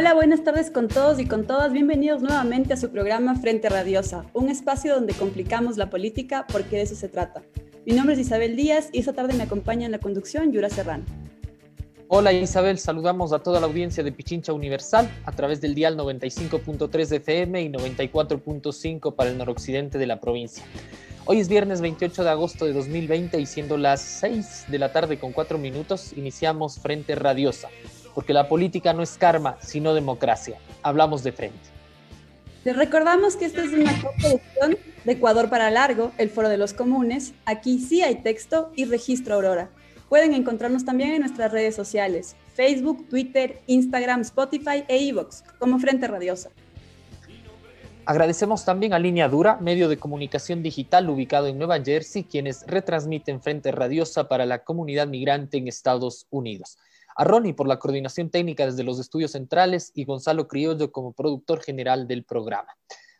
Hola, buenas tardes con todos y con todas. Bienvenidos nuevamente a su programa Frente Radiosa, un espacio donde complicamos la política porque de eso se trata. Mi nombre es Isabel Díaz y esta tarde me acompaña en la conducción Yura Serrano. Hola Isabel, saludamos a toda la audiencia de Pichincha Universal a través del dial 95.3 de FM y 94.5 para el noroccidente de la provincia. Hoy es viernes 28 de agosto de 2020 y siendo las 6 de la tarde con 4 minutos iniciamos Frente Radiosa, porque la política no es karma, sino democracia. Hablamos de frente. Les recordamos que esta es una coproducción de Ecuador para Largo, el Foro de los Comunes. Aquí sí hay texto y registro Aurora. Pueden encontrarnos también en nuestras redes sociales, Facebook, Twitter, Instagram, Spotify e Evox, como Frente Radiosa. Agradecemos también a Línea Dura, medio de comunicación digital ubicado en Nueva Jersey, quienes retransmiten Frente Radiosa para la comunidad migrante en Estados Unidos a Ronnie por la coordinación técnica desde los estudios centrales y Gonzalo Criollo como productor general del programa.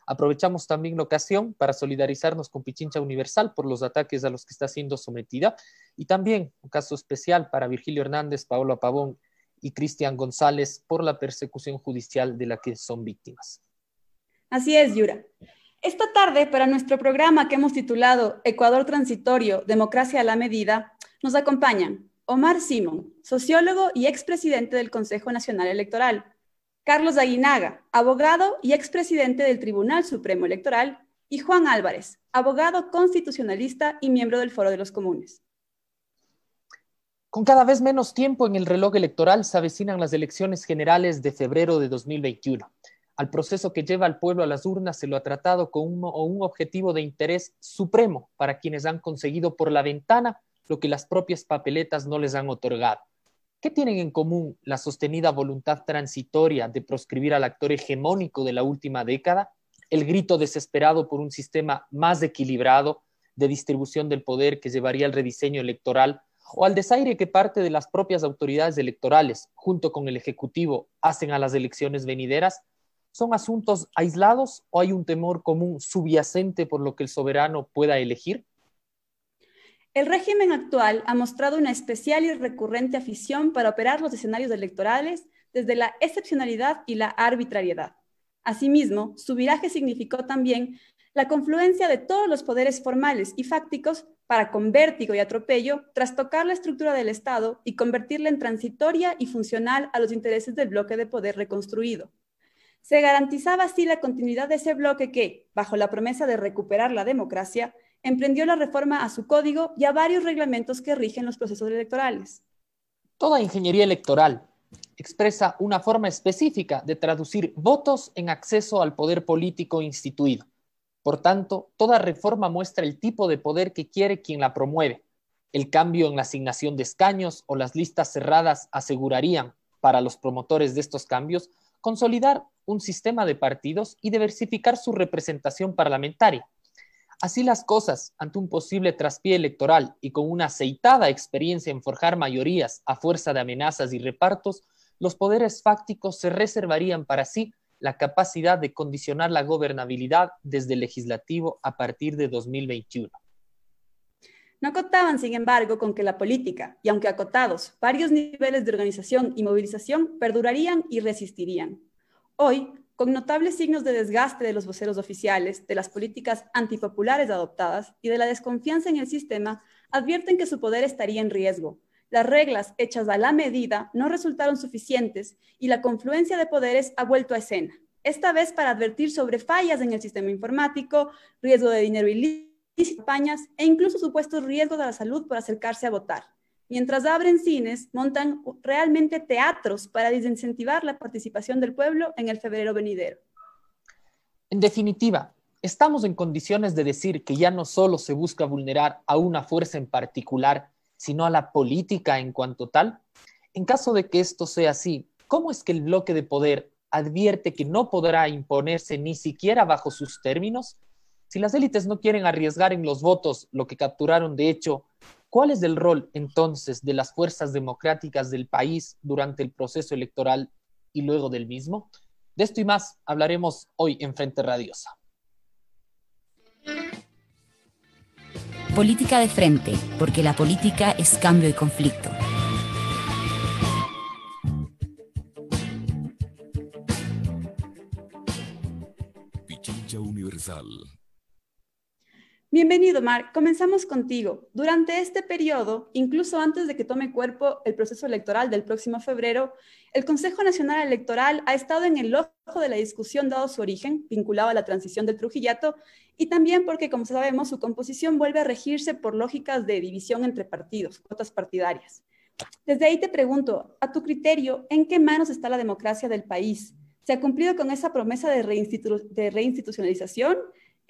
Aprovechamos también la ocasión para solidarizarnos con Pichincha Universal por los ataques a los que está siendo sometida y también un caso especial para Virgilio Hernández, Paolo Pavón y Cristian González por la persecución judicial de la que son víctimas. Así es, Yura. Esta tarde, para nuestro programa que hemos titulado Ecuador Transitorio, Democracia a la Medida, nos acompañan Omar Simón, sociólogo y expresidente del Consejo Nacional Electoral. Carlos Aguinaga, abogado y expresidente del Tribunal Supremo Electoral. Y Juan Álvarez, abogado constitucionalista y miembro del Foro de los Comunes. Con cada vez menos tiempo en el reloj electoral se avecinan las elecciones generales de febrero de 2021. Al proceso que lleva al pueblo a las urnas se lo ha tratado con un, un objetivo de interés supremo para quienes han conseguido por la ventana lo que las propias papeletas no les han otorgado. ¿Qué tienen en común la sostenida voluntad transitoria de proscribir al actor hegemónico de la última década, el grito desesperado por un sistema más equilibrado de distribución del poder que llevaría al rediseño electoral o al desaire que parte de las propias autoridades electorales, junto con el Ejecutivo, hacen a las elecciones venideras? ¿Son asuntos aislados o hay un temor común subyacente por lo que el soberano pueda elegir? El régimen actual ha mostrado una especial y recurrente afición para operar los escenarios electorales desde la excepcionalidad y la arbitrariedad. Asimismo, su viraje significó también la confluencia de todos los poderes formales y fácticos para con vértigo y atropello trastocar la estructura del Estado y convertirla en transitoria y funcional a los intereses del bloque de poder reconstruido. Se garantizaba así la continuidad de ese bloque que, bajo la promesa de recuperar la democracia, emprendió la reforma a su código y a varios reglamentos que rigen los procesos electorales. Toda ingeniería electoral expresa una forma específica de traducir votos en acceso al poder político instituido. Por tanto, toda reforma muestra el tipo de poder que quiere quien la promueve. El cambio en la asignación de escaños o las listas cerradas asegurarían, para los promotores de estos cambios, consolidar un sistema de partidos y diversificar su representación parlamentaria. Así las cosas, ante un posible traspié electoral y con una aceitada experiencia en forjar mayorías a fuerza de amenazas y repartos, los poderes fácticos se reservarían para sí la capacidad de condicionar la gobernabilidad desde el legislativo a partir de 2021. No acotaban, sin embargo, con que la política, y aunque acotados, varios niveles de organización y movilización perdurarían y resistirían. Hoy, con notables signos de desgaste de los voceros oficiales, de las políticas antipopulares adoptadas y de la desconfianza en el sistema, advierten que su poder estaría en riesgo. Las reglas hechas a la medida no resultaron suficientes y la confluencia de poderes ha vuelto a escena, esta vez para advertir sobre fallas en el sistema informático, riesgo de dinero ilícito, campañas e incluso supuestos riesgos a la salud por acercarse a votar. Mientras abren cines, montan realmente teatros para desincentivar la participación del pueblo en el febrero venidero. En definitiva, estamos en condiciones de decir que ya no solo se busca vulnerar a una fuerza en particular, sino a la política en cuanto tal. En caso de que esto sea así, ¿cómo es que el bloque de poder advierte que no podrá imponerse ni siquiera bajo sus términos? Si las élites no quieren arriesgar en los votos lo que capturaron de hecho, ¿cuál es el rol entonces de las fuerzas democráticas del país durante el proceso electoral y luego del mismo? De esto y más hablaremos hoy en Frente Radiosa. Política de frente, porque la política es cambio y conflicto. Pichincha Universal. Bienvenido, Mar. Comenzamos contigo. Durante este periodo, incluso antes de que tome cuerpo el proceso electoral del próximo febrero, el Consejo Nacional Electoral ha estado en el ojo de la discusión dado su origen, vinculado a la transición del Trujillato, y también porque, como sabemos, su composición vuelve a regirse por lógicas de división entre partidos, cuotas partidarias. Desde ahí te pregunto, a tu criterio, ¿en qué manos está la democracia del país? ¿Se ha cumplido con esa promesa de, de reinstitucionalización?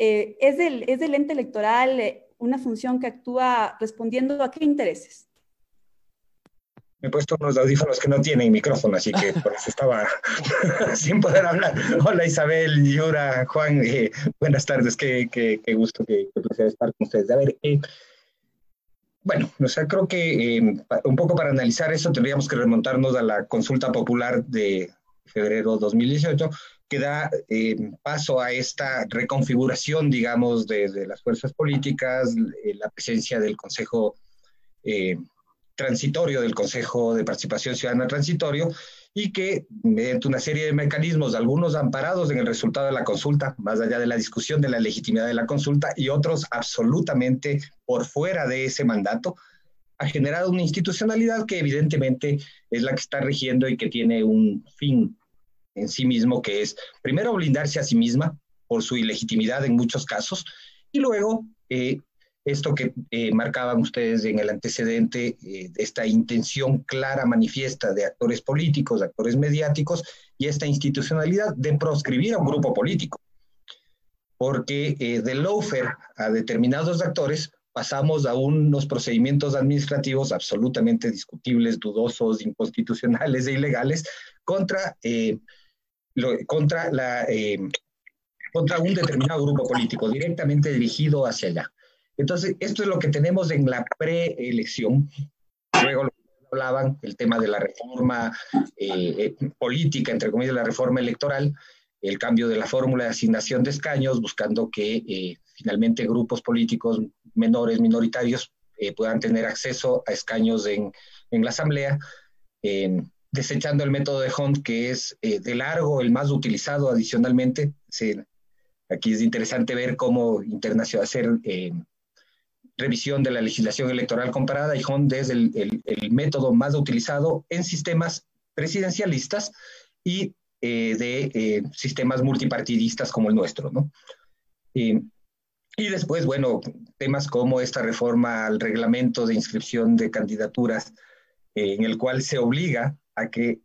Eh, ¿es, del, ¿Es del ente electoral eh, una función que actúa respondiendo a qué intereses? Me he puesto unos audífonos que no tienen micrófono, así que por eso estaba sin poder hablar. Hola Isabel, Yura, Juan, eh, buenas tardes, qué, qué, qué gusto, qué, placer estar con ustedes. A ver, bueno, o sea, creo que un poco para analizar eso tendríamos que remontarnos a la consulta popular de febrero 2018, que da eh, paso a esta reconfiguración, digamos, de, las fuerzas políticas, eh, la presencia del Consejo eh, Transitorio, del Consejo de Participación Ciudadana Transitorio, y que mediante una serie de mecanismos, algunos amparados en el resultado de la consulta, más allá de la discusión de la legitimidad de la consulta, y otros absolutamente por fuera de ese mandato, ha generado una institucionalidad que evidentemente es la que está rigiendo y que tiene un fin en sí mismo, que es primero blindarse a sí misma por su ilegitimidad en muchos casos, y luego eh, esto que eh, marcaban ustedes en el antecedente, eh, esta intención clara, manifiesta de actores políticos, de actores mediáticos, y esta institucionalidad de proscribir a un grupo político. Porque de lawfare a determinados actores pasamos a unos procedimientos administrativos absolutamente discutibles, dudosos, inconstitucionales e ilegales contra contra, la, eh, contra un determinado grupo político, directamente dirigido hacia allá. Entonces, esto es lo que tenemos en la preelección. Luego lo hablaban, el tema de la reforma eh, eh, política, entre comillas, la reforma electoral, el cambio de la fórmula de asignación de escaños, buscando que finalmente grupos políticos menores, minoritarios, puedan tener acceso a escaños en, en la Asamblea desechando el método de Hunt, que es eh, de largo el más utilizado adicionalmente. aquí es interesante ver cómo Internacional hacer eh, revisión de la legislación electoral comparada y Hunt es el, el, método más utilizado en sistemas presidencialistas y eh, de sistemas multipartidistas como el nuestro, ¿no? y después, bueno, temas como esta reforma al reglamento de inscripción de candidaturas, en el cual se obliga a que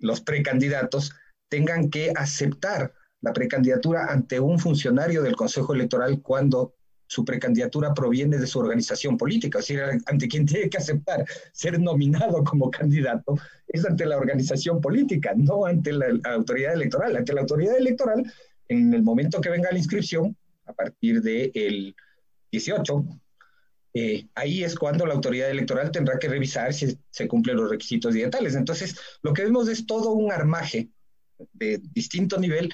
los precandidatos tengan que aceptar la precandidatura ante un funcionario del Consejo Electoral cuando su precandidatura proviene de su organización política, es decir, ante quien tiene que aceptar ser nominado como candidato es ante la organización política, no ante la, autoridad electoral. Ante la autoridad electoral, en el momento que venga la inscripción, a partir del 18, eh, ahí es cuando la autoridad electoral tendrá que revisar si se cumplen los requisitos digitales. Entonces, lo que vemos es todo un armaje de distinto nivel,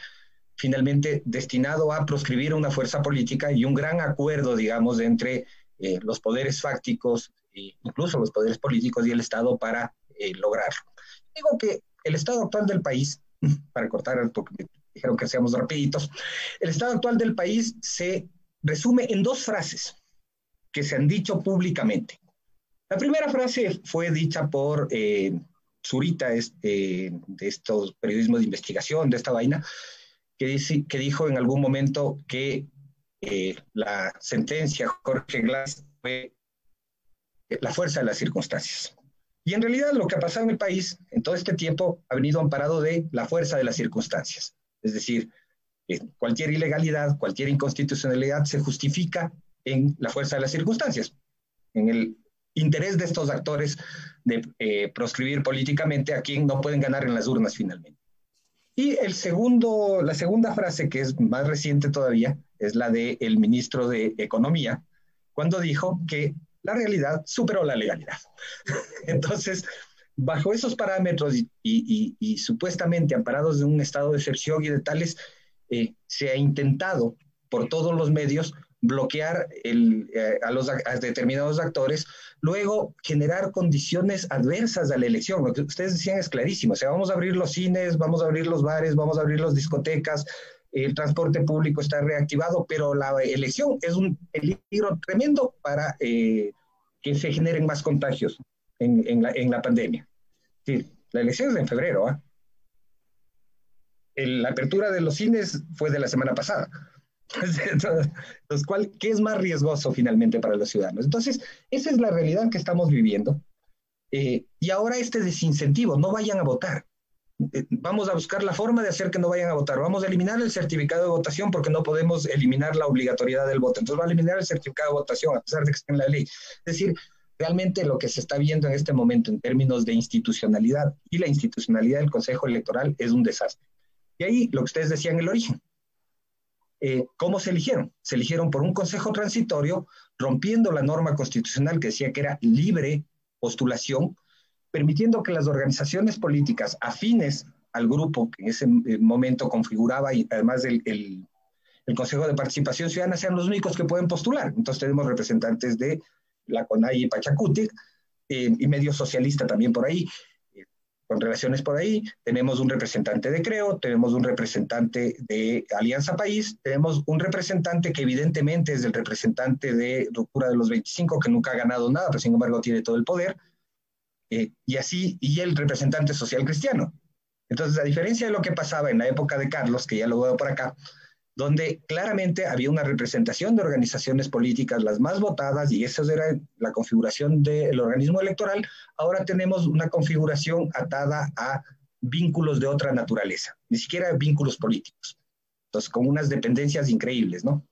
finalmente destinado a proscribir una fuerza política y un gran acuerdo, digamos, entre eh, los poderes fácticos, e incluso los poderes políticos y el Estado para eh, lograrlo. Digo que el estado actual del país, para cortar, porque dijeron que seamos rapiditos, el estado actual del país se resume en dos frases que se han dicho públicamente. La primera frase fue dicha por eh, Zurita, este, de estos periodismos de investigación, de esta vaina, que, dijo en algún momento que eh, la sentencia Jorge Glass fue la fuerza de las circunstancias. Y en realidad lo que ha pasado en el país en todo este tiempo ha venido amparado de la fuerza de las circunstancias. Es decir, cualquier ilegalidad, cualquier inconstitucionalidad se justifica en la fuerza de las circunstancias, en el interés de estos actores de eh, proscribir políticamente a quien no pueden ganar en las urnas finalmente. Y el segundo, la segunda frase, que es más reciente todavía, es la del el ministro de Economía, cuando dijo que la realidad superó la legalidad. Entonces, bajo esos parámetros y, supuestamente amparados de un estado de excepción y de tales, eh, se ha intentado por todos los medios bloquear eh, a, los, determinados actores, luego generar condiciones adversas a la elección. Lo que ustedes decían es clarísimo, o sea, vamos a abrir los cines, vamos a abrir los bares, vamos a abrir las discotecas, el transporte público está reactivado, pero la elección es un peligro tremendo para eh, que se generen más contagios en, la, pandemia. Sí, la elección es en febrero. ¿ah? La apertura de los cines fue de la semana pasada. Entonces, ¿cuál, ¿qué es más riesgoso finalmente para los ciudadanos? Entonces, esa es la realidad que estamos viviendo. Eh, y ahora este desincentivo, no vayan a votar. Eh, vamos a buscar la forma de hacer que no vayan a votar. Vamos a eliminar el certificado de votación porque no podemos eliminar la obligatoriedad del voto. Entonces va a eliminar el certificado de votación a pesar de que esté en la ley. Es decir, realmente lo que se está viendo en este momento en términos de institucionalidad y la institucionalidad del Consejo Electoral es un desastre. Y ahí lo que ustedes decían el origen. Eh, ¿Cómo se eligieron? Se eligieron por un consejo transitorio, rompiendo la norma constitucional que decía que era libre postulación, permitiendo que las organizaciones políticas afines al grupo que en ese eh, momento configuraba y además el, el, Consejo de Participación Ciudadana sean los únicos que pueden postular. Entonces tenemos representantes de la CONAI y eh, y medio socialista también por ahí, con relaciones por ahí. Tenemos un representante de Creo, tenemos un representante de Alianza País, tenemos un representante que evidentemente es el representante de Ruptura de los 25, que nunca ha ganado nada, pero sin embargo tiene todo el poder eh, y así, y el representante social cristiano. Entonces, a diferencia de lo que pasaba en la época de Carlos, que ya lo veo por acá, donde claramente había una representación de organizaciones políticas las más votadas y esa era la configuración del organismo electoral, ahora tenemos una configuración atada a vínculos de otra naturaleza, ni siquiera vínculos políticos. Entonces, con unas dependencias increíbles, ¿no?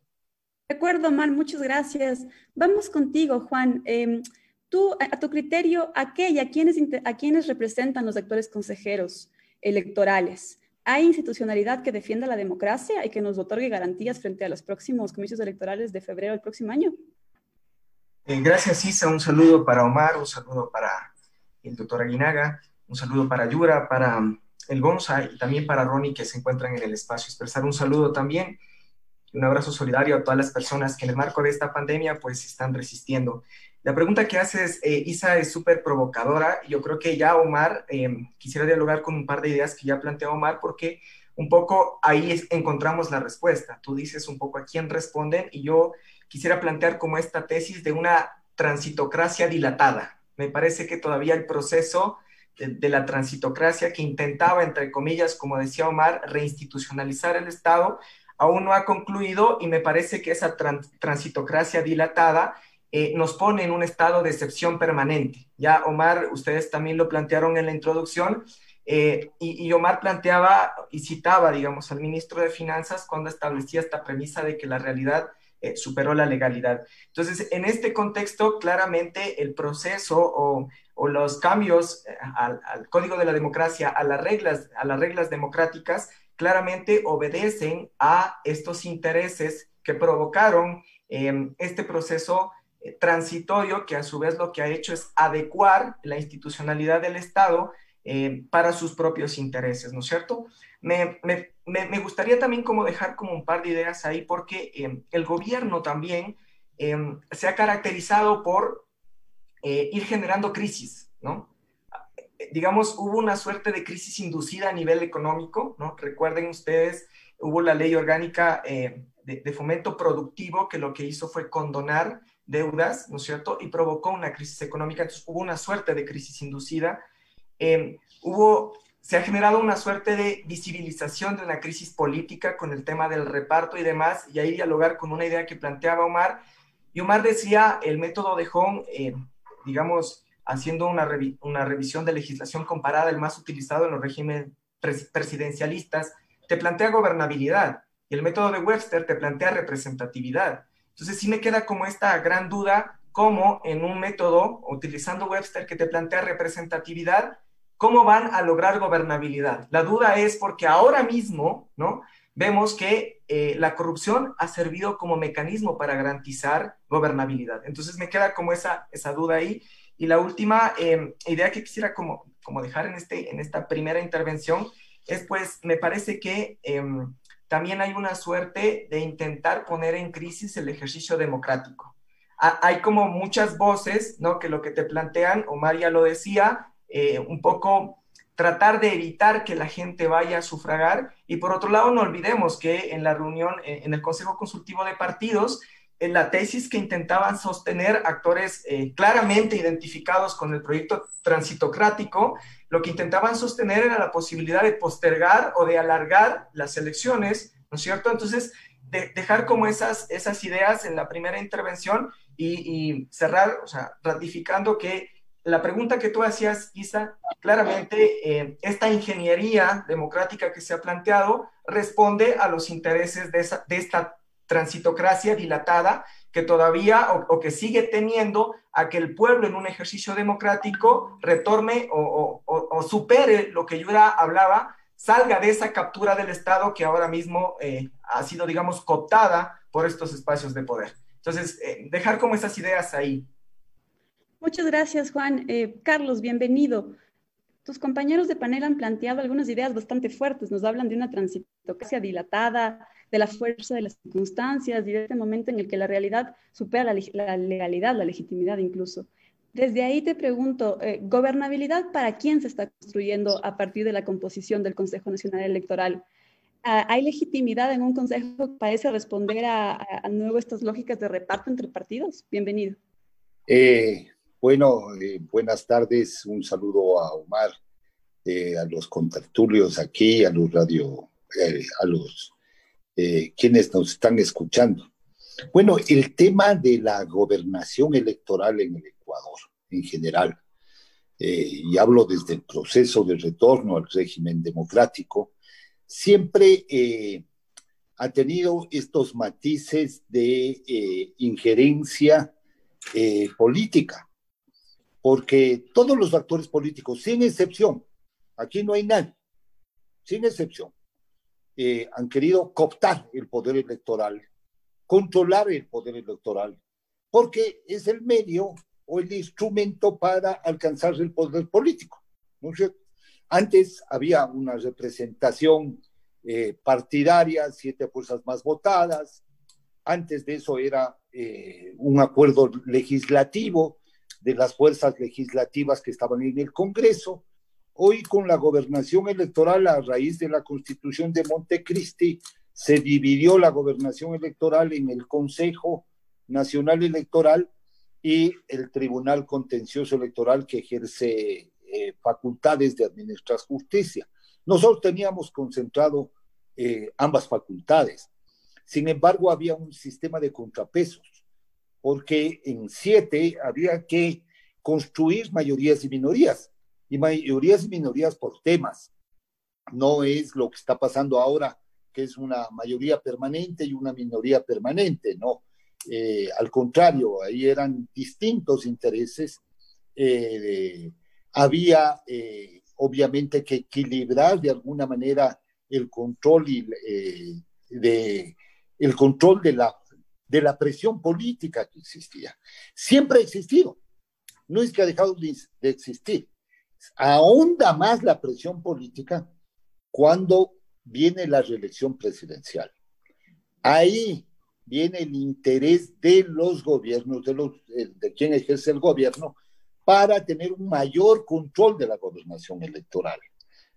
De acuerdo, Mar, muchas gracias. Vamos contigo, Juan. Eh, Tú, a tu criterio, ¿a qué y a quiénes, a quiénes representan los actuales consejeros electorales? ¿Hay institucionalidad que defienda la democracia y que nos otorgue garantías frente a los próximos comicios electorales de febrero del próximo año? Eh, gracias, Isa. Un saludo para Omar, un saludo para el doctor Aguinaga, un saludo para Yura, para um, el Gonza y también para Ronnie que se encuentran en el espacio. Expresar un saludo también y un abrazo solidario a todas las personas que en el marco de esta pandemia pues están resistiendo. La pregunta que haces, eh, Isa, es súper provocadora. Yo creo que ya Omar, eh, quisiera dialogar con un par de ideas que ya planteó Omar, porque un poco ahí encontramos la respuesta. Tú dices un poco a quién responden y yo quisiera plantear como esta tesis de una transitocracia dilatada. Me parece que todavía el proceso de, la transitocracia que intentaba, entre comillas, como decía Omar, reinstitucionalizar el Estado, aún no ha concluido y me parece que esa transitocracia dilatada eh, nos pone en un estado de excepción permanente. Ya, Omar, ustedes también lo plantearon en la introducción, eh, y, Omar planteaba y citaba, digamos, al ministro de Finanzas cuando establecía esta premisa de que la realidad eh, superó la legalidad. Entonces, en este contexto, claramente el proceso o, los cambios al, al, código de la democracia, a las reglas, a las reglas democráticas, claramente obedecen a estos intereses que provocaron este proceso transitorio que a su vez lo que ha hecho es adecuar la institucionalidad del Estado eh, para sus propios intereses, ¿no es cierto? Me, gustaría también como dejar como un par de ideas ahí porque eh, el gobierno también eh, se ha caracterizado por ir generando crisis, ¿no? Digamos, hubo una suerte de crisis inducida a nivel económico, ¿no? Recuerden ustedes, hubo la ley orgánica de, de fomento productivo que lo que hizo fue condonar deudas, ¿no es cierto? Y provocó una crisis económica, entonces hubo una suerte de crisis inducida. Em, hubo, se ha generado una suerte de visibilización de una crisis política con el tema del reparto y demás, y ahí dialogar con una idea que planteaba Omar. Y Omar decía, el método de Hong, em, digamos, haciendo una, una revisión de legislación comparada, el más utilizado en los regímenes presidencialistas, te plantea gobernabilidad, y el método de Webster te plantea representatividad. Entonces sí me queda como esta gran duda, cómo en un método, utilizando Webster que te plantea representatividad, cómo van a lograr gobernabilidad. La duda es porque ahora mismo, ¿no? vemos que eh, la corrupción ha servido como mecanismo para garantizar gobernabilidad. Entonces me queda como esa, esa duda ahí. Y la última em, idea que quisiera como, como dejar en, este, en esta primera intervención es pues, me parece que em, también hay una suerte de intentar poner en crisis el ejercicio democrático. hay como muchas voces, ¿no? Que lo que te plantean, Omar ya lo decía, eh, un poco tratar de evitar que la gente vaya a sufragar. Y por otro lado, no olvidemos que en la reunión, en el Consejo Consultivo de Partidos, en la tesis que intentaban sostener actores eh, claramente identificados con el proyecto transitocrático, lo que intentaban sostener era la posibilidad de postergar o de alargar las elecciones, ¿no es cierto? Entonces, dejar como esas, esas ideas en la primera intervención y, cerrar, o sea, ratificando que la pregunta que tú hacías, Isa, claramente eh, esta ingeniería democrática que se ha planteado responde a los intereses de, esa, de esta transitocracia dilatada que todavía o, que sigue teniendo a que el pueblo en un ejercicio democrático retorne o, supere lo que Yura hablaba, salga de esa captura del Estado que ahora mismo eh, ha sido, digamos, cooptada por estos espacios de poder. Entonces, eh, dejar como esas ideas ahí. Muchas gracias, Juan. Eh, Carlos, bienvenido. Tus compañeros de panel han planteado algunas ideas bastante fuertes. Nos hablan de una transitocracia dilatada, de la fuerza de las circunstancias y de este momento en el que la realidad supera la, legalidad, la legitimidad incluso. Desde ahí te pregunto, eh, ¿gobernabilidad para quién se está construyendo a partir de la composición del Consejo Nacional Electoral? Ah, ¿Hay legitimidad en un consejo que parece responder a, a, nuevo estas lógicas de reparto entre partidos? Bienvenido. Eh, bueno, eh, buenas tardes. Un saludo a Omar, eh, a los contertulios aquí, a los radio, eh, a los quienes nos están escuchando. Bueno, el tema de la gobernación electoral en el Ecuador en general, y hablo desde el proceso de retorno al régimen democrático, siempre ha tenido estos matices de injerencia política porque todos los actores políticos, sin excepción, aquí no hay nadie, sin excepción, eh, han querido cooptar el poder electoral, controlar el poder electoral, porque es el medio o el instrumento para alcanzar el poder político. ¿no Antes había una representación eh, partidaria, siete fuerzas más votadas. Antes de eso era eh, un acuerdo legislativo de las fuerzas legislativas que estaban en el Congreso. Hoy con la gobernación electoral a raíz de la constitución de Montecristi, se dividió la gobernación electoral en el Consejo Nacional Electoral y el Tribunal Contencioso Electoral que ejerce eh, facultades de administrar justicia. Nosotros teníamos concentrado eh, ambas facultades. Sin embargo, había un sistema de contrapesos porque en siete había que construir mayorías y minorías, y mayorías y minorías por temas. No es lo que está pasando ahora, que es una mayoría permanente y una minoría permanente, no. Eh, al contrario, ahí eran distintos intereses. Eh, había eh, obviamente que equilibrar de alguna manera el control y, de, el control de la de la presión política que existía. Siempre ha existido. No es que ha dejado de, existir. Ahonda más la presión política cuando viene la reelección presidencial. Ahí viene el interés de los gobiernos, de, los, de quien ejerce el gobierno, para tener un mayor control de la gobernación electoral.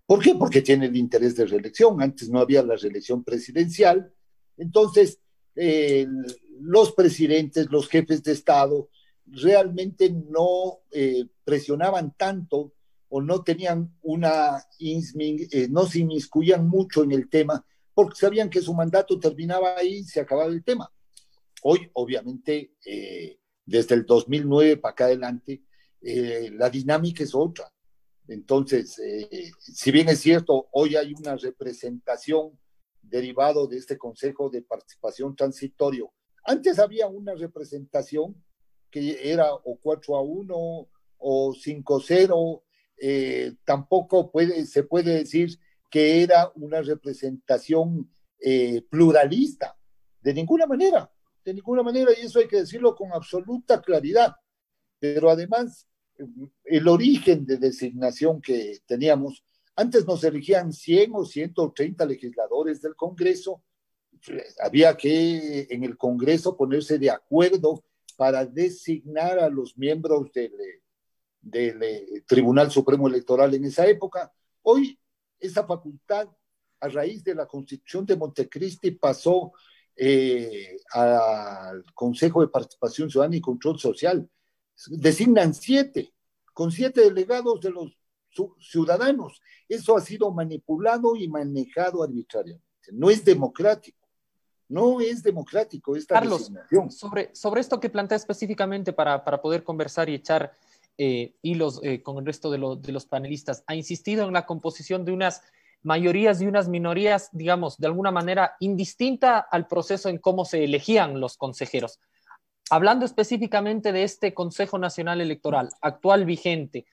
¿Por qué? Porque tiene el interés de reelección. Antes no había la reelección presidencial. Entonces, los presidentes, los jefes de Estado, realmente no eh, presionaban tanto o no tenían una, eh, no se inmiscuían mucho en el tema, porque sabían que su mandato terminaba ahí y se acababa el tema. Hoy, obviamente, eh, desde el 2009 para acá adelante, la dinámica es otra. Entonces, si bien es cierto, hoy hay una representación derivado de este Consejo de Participación Transitorio. Antes había una representación que era o 4 a 1 o 5 a 0, eh, tampoco puede, se puede decir que era una representación eh, pluralista, de ninguna manera, de ninguna manera, y eso hay que decirlo con absoluta claridad. Pero además, el origen de designación que teníamos, antes nos elegían 100 o 130 legisladores del Congreso, había que en el Congreso ponerse de acuerdo para designar a los miembros del, eh, Tribunal Supremo Electoral en esa época. Hoy esa facultad, a raíz de la constitución de Montecristi, pasó eh, al Consejo de Participación Ciudadana y Control Social. Designan siete, con siete delegados de los ciudadanos. Eso ha sido manipulado y manejado arbitrariamente. No es democrático. No es democrático esta Carlos, Sobre, sobre esto que plantea específicamente para, para poder conversar y echar eh, hilos eh, con el resto de, de, los panelistas, ha insistido en la composición de unas mayorías y unas minorías, digamos, de alguna manera indistinta al proceso en cómo se elegían los consejeros. Hablando específicamente de este Consejo Nacional Electoral, actual vigente,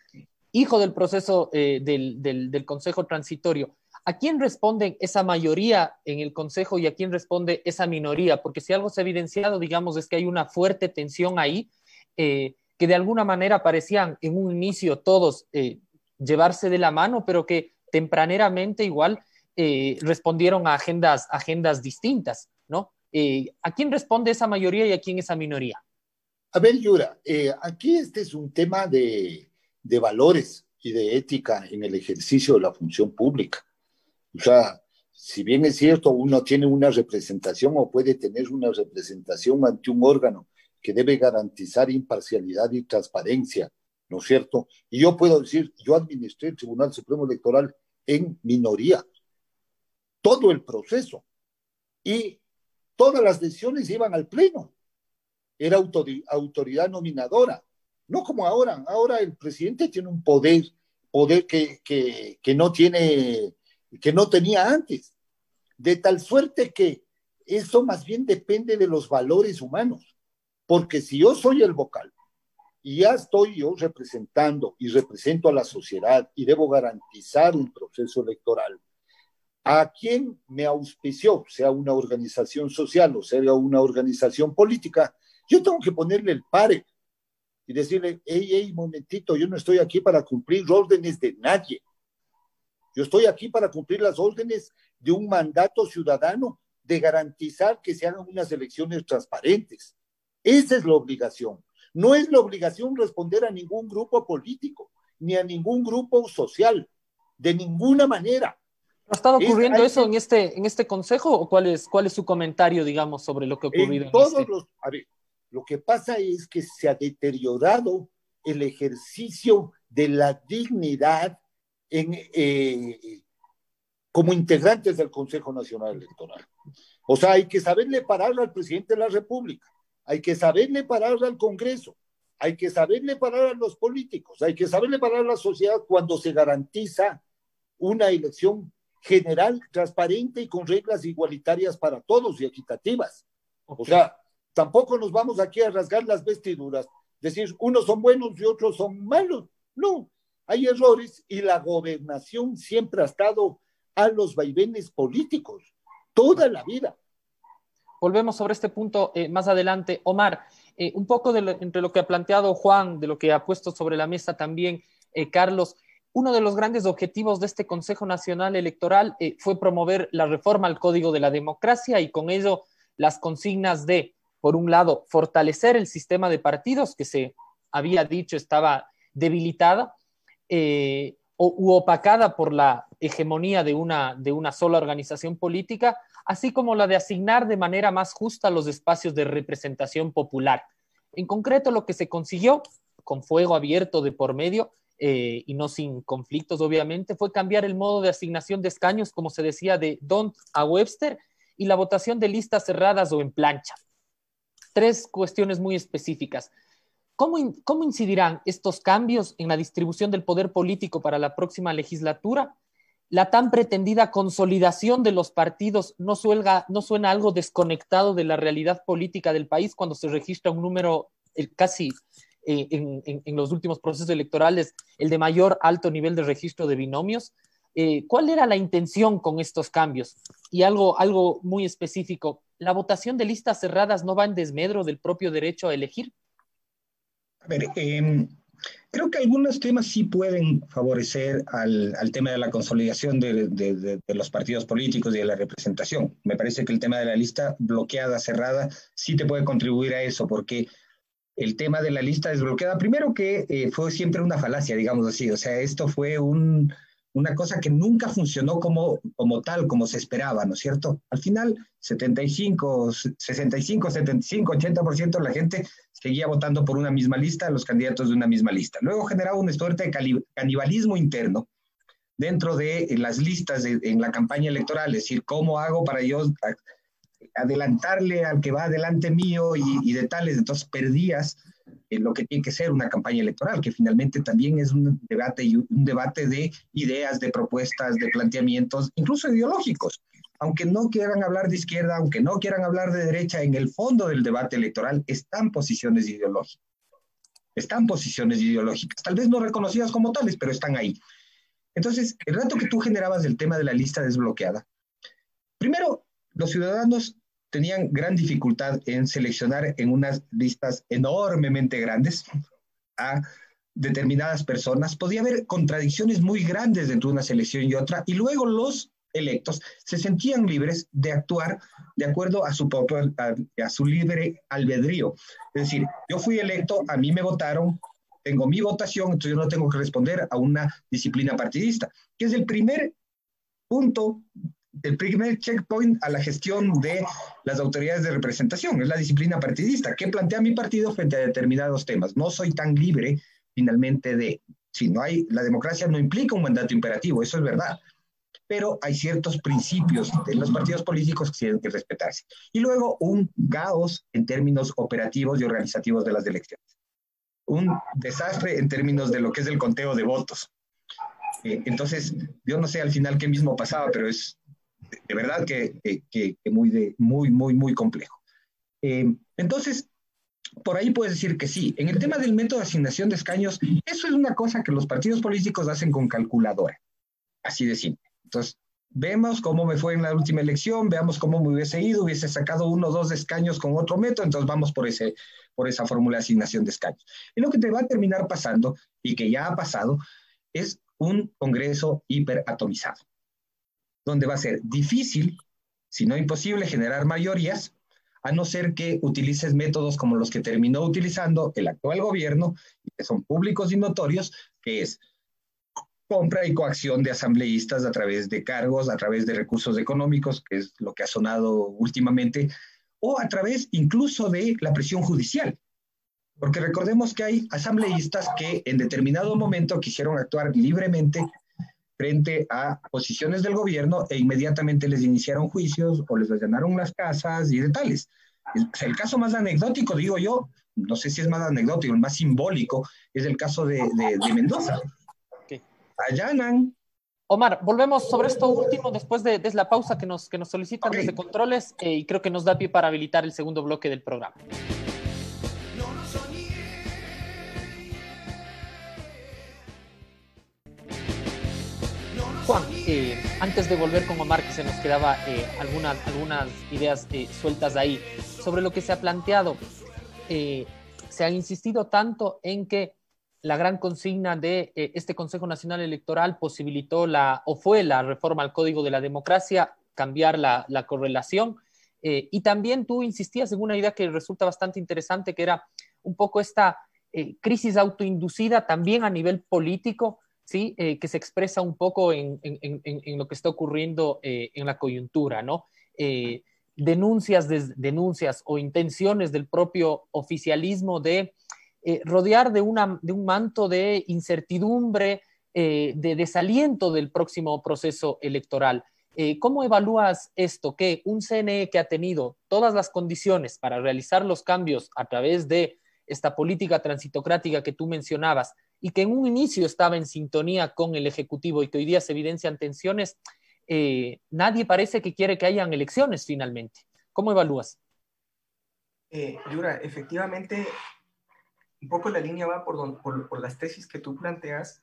hijo del proceso eh, del, del, Consejo Transitorio, ¿A quién responde esa mayoría en el Consejo y a quién responde esa minoría? Porque si algo se ha evidenciado, digamos, es que hay una fuerte tensión ahí, eh, que de alguna manera parecían en un inicio todos eh, llevarse de la mano, pero que tempraneramente igual respondieron a agendas, agendas distintas, ¿no? ¿A quién responde esa mayoría y a quién esa minoría? A ver, Yura, aquí este es un tema de, de valores y de ética en el ejercicio de la función pública. O sea, si bien es cierto, uno tiene una representación o puede tener una representación ante un órgano que debe garantizar imparcialidad y transparencia, ¿no es cierto? Y yo puedo decir, yo administré el Tribunal Supremo Electoral en minoría, todo el proceso, y todas las decisiones iban al Pleno, era autoridad nominadora, no como ahora, ahora el presidente tiene un poder, poder que, que, que no tiene que no tenía antes. De tal suerte que eso más bien depende de los valores humanos. Porque si yo soy el vocal y ya estoy yo representando y represento a la sociedad y debo garantizar un proceso electoral, a quien me auspició, sea una organización social o sea una organización política, yo tengo que ponerle el pare y decirle, hey, hey, momentito, yo no estoy aquí para cumplir órdenes de nadie. Yo estoy aquí para cumplir las órdenes de un mandato ciudadano de garantizar que se hagan unas elecciones transparentes. Esa es la obligación. No es la obligación responder a ningún grupo político, ni a ningún grupo social, de ninguna manera. ¿Ha estado ocurriendo eso en este, en este consejo o cuál es, cuál es su comentario, digamos, sobre lo que ha ocurrido? En todos este? los, a ver, lo que pasa es que se ha deteriorado el ejercicio de la dignidad eh, como integrantes del Consejo Nacional Electoral. O sea, hay que saberle parar al presidente de la República, hay que saberle parar al Congreso, hay que saberle parar a los políticos, hay que saberle parar a la sociedad cuando se garantiza una elección general, transparente y con reglas igualitarias para todos y equitativas. O sea, tampoco nos vamos aquí a rasgar las vestiduras, decir unos son buenos y otros son malos. No, hay errores y la gobernación siempre ha estado a los vaivenes políticos, toda la vida. Volvemos sobre este punto eh, más adelante. Omar, eh, un poco de entre lo que ha planteado Juan, de lo que ha puesto sobre la mesa también eh, Carlos, uno de los grandes objetivos de este Consejo Nacional Electoral fue promover la reforma al Código de la Democracia y con ello las consignas de, por un lado, fortalecer el sistema de partidos que se había dicho estaba debilitada, eh, u opacada por la hegemonía de una, de una sola organización política, así como la de asignar de manera más justa los espacios de representación popular. En concreto, lo que se consiguió, con fuego abierto de por medio eh, y no sin conflictos, obviamente, fue cambiar el modo de asignación de escaños, como se decía, de Don a Webster y la votación de listas cerradas o en plancha. Tres cuestiones muy específicas. ¿Cómo, incidirán estos cambios en la distribución del poder político para la próxima legislatura? La tan pretendida consolidación de los partidos no, no suena algo desconectado de la realidad política del país cuando se registra un número eh, casi eh, en, los últimos procesos electorales, el de mayor alto nivel de registro de binomios. Eh, ¿Cuál era la intención con estos cambios? Y algo, algo muy específico, ¿la votación de listas cerradas no va en desmedro del propio derecho a elegir? A ver, eh, Creo que algunos temas sí pueden favorecer al, al tema de la consolidación de, de, de, los partidos políticos y de la representación. Me parece que el tema de la lista bloqueada, cerrada, sí te puede contribuir a eso, porque el tema de la lista desbloqueada, primero que eh, fue siempre una falacia, digamos así, o sea, esto fue un, una cosa que nunca funcionó como, como tal, como se esperaba, ¿no es cierto? Al final, 75, 65, 75, 80% de la gente seguía votando por una misma lista, los candidatos de una misma lista. Luego generaba una suerte de canibalismo interno dentro de las listas en la campaña electoral, es decir, ¿cómo hago para yo adelantarle al que va adelante mío y, y de tales? Entonces perdías lo que tiene que ser una campaña electoral, que finalmente también es un debate, y un debate de ideas, de propuestas, de planteamientos, incluso ideológicos. Aunque no quieran hablar de izquierda, aunque no quieran hablar de derecha, en el fondo del debate electoral están posiciones ideológicas. Están posiciones ideológicas, tal vez no reconocidas como tales, pero están ahí. Entonces, el rato que tú generabas el tema de la lista desbloqueada, primero, los ciudadanos tenían gran dificultad en seleccionar en unas listas enormemente grandes a determinadas personas. Podía haber contradicciones muy grandes dentro de una selección y otra, y luego los electos se sentían libres de actuar de acuerdo a su, a, a su libre albedrío. Es decir, yo fui electo, a mí me votaron, tengo mi votación, entonces yo no tengo que responder a una disciplina partidista, que es el primer punto el primer checkpoint a la gestión de las autoridades de representación, es la disciplina partidista. ¿Qué plantea mi partido frente a determinados temas? No soy tan libre finalmente de, si no hay, la democracia no implica un mandato imperativo, eso es verdad, pero hay ciertos principios de los partidos políticos que tienen que respetarse. Y luego un caos en términos operativos y organizativos de las elecciones. Un desastre en términos de lo que es el conteo de votos. Eh, entonces, yo no sé al final qué mismo pasaba, pero es de verdad que, que, que muy, de, muy, muy, muy complejo. Eh, entonces, por ahí puedes decir que sí. En el tema del método de asignación de escaños, eso es una cosa que los partidos políticos hacen con calculadora, así de simple. Entonces, vemos cómo me fue en la última elección, veamos cómo me hubiese ido, hubiese sacado uno o dos escaños con otro método, entonces vamos por, ese, por esa fórmula de asignación de escaños. Y lo que te va a terminar pasando, y que ya ha pasado, es un Congreso hiperatomizado donde va a ser difícil, si no imposible, generar mayorías, a no ser que utilices métodos como los que terminó utilizando el actual gobierno, que son públicos y notorios, que es compra y coacción de asambleístas a través de cargos, a través de recursos económicos, que es lo que ha sonado últimamente, o a través incluso de la presión judicial. Porque recordemos que hay asambleístas que en determinado momento quisieron actuar libremente frente a posiciones del gobierno e inmediatamente les iniciaron juicios o les allanaron las casas y de tales. El, el caso más anecdótico, digo yo, no sé si es más anecdótico, el más simbólico, es el caso de, de, de Mendoza. Okay. Allanan. Omar, volvemos sobre esto último después de, de la pausa que nos, que nos solicitan okay. desde controles eh, y creo que nos da pie para habilitar el segundo bloque del programa. Juan, eh, antes de volver con Omar, que se nos quedaba eh, algunas, algunas ideas eh, sueltas ahí, sobre lo que se ha planteado, eh, se ha insistido tanto en que la gran consigna de este Consejo Nacional Electoral posibilitó la, o fue la reforma al Código de la Democracia, cambiar la, la correlación. y también tú insistías en una idea que resulta bastante interesante, que era un poco esta crisis autoinducida también a nivel político, ¿sí? Eh, que se expresa un poco en, en, en, en lo que está ocurriendo eh, en la coyuntura, ¿no? Eh, denuncias, de, denuncias o intenciones del propio oficialismo de rodear de, una, de, un manto de incertidumbre, de desaliento del próximo proceso electoral. ¿Cómo evalúas esto? Que un CNE que ha tenido todas las condiciones para realizar los cambios a través de esta política transitocrática que tú mencionabas, y que en un inicio estaba en sintonía con el Ejecutivo y que hoy día se evidencian tensiones, eh, nadie parece que quiere que hayan elecciones finalmente. ¿Cómo evalúas? Eh, Yura, efectivamente, un poco la línea va por, por, por, las tesis que tú planteas